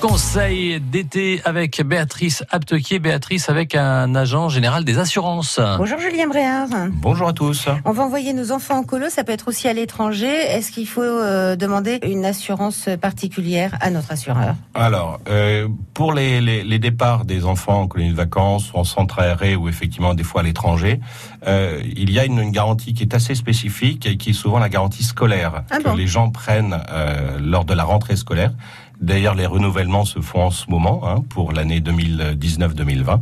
Conseil d'été avec Béatrice Aptequier. Béatrice avec un agent général des assurances. Bonjour Julien Bréard. Bonjour à tous. On va envoyer nos enfants en colo, ça peut être aussi à l'étranger. Est-ce qu'il faut euh, demander une assurance particulière à notre assureur? Alors, euh, pour les, les, les, départs des enfants en colonie de vacances, en centre aéré ou effectivement des fois à l'étranger, euh, il y a une, une, garantie qui est assez spécifique et qui est souvent la garantie scolaire ah que bon? les gens prennent euh, lors de la rentrée scolaire. D'ailleurs, les renouvellements se font en ce moment hein, pour l'année 2019-2020.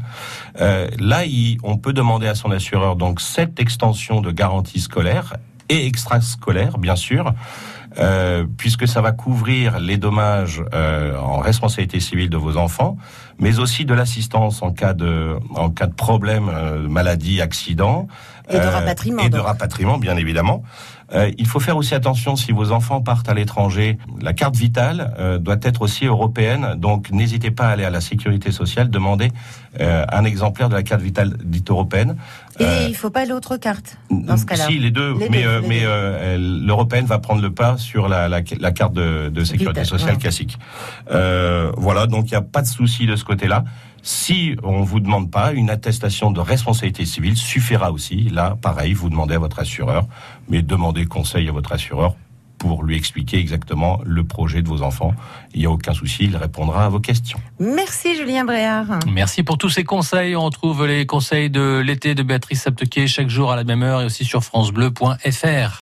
Euh, là, on peut demander à son assureur donc cette extension de garantie scolaire et extrascolaire, bien sûr, euh, puisque ça va couvrir les dommages euh, en responsabilité civile de vos enfants, mais aussi de l'assistance en cas de en cas de problème, euh, maladie, accident et de rapatriement. et de rapatriement, bien évidemment. Euh, il faut faire aussi attention si vos enfants partent à l'étranger. La carte vitale euh, doit être aussi européenne, donc n'hésitez pas à aller à la sécurité sociale demander euh, un exemplaire de la carte vitale dite européenne. Et il faut pas l'autre carte dans ce cas-là. Si les deux, Les mais deux, les mais deux. l'européenne va prendre le pas sur la, la, la carte de, de sécurité sociale ouais. classique. voilà, donc il n'y a pas de souci de ce côté-là. Si on vous demande pas, une attestation de responsabilité civile suffira aussi. Là, pareil, vous demandez à votre assureur, mais demandez conseil à votre assureur pour lui expliquer exactement le projet de vos enfants. Il n'y a aucun souci, il répondra à vos questions. Merci Julien Bréard. Merci pour tous ces conseils. On retrouve les conseils de l'été de Béatrice Aptequier chaque jour à la même heure et aussi sur francebleu.fr.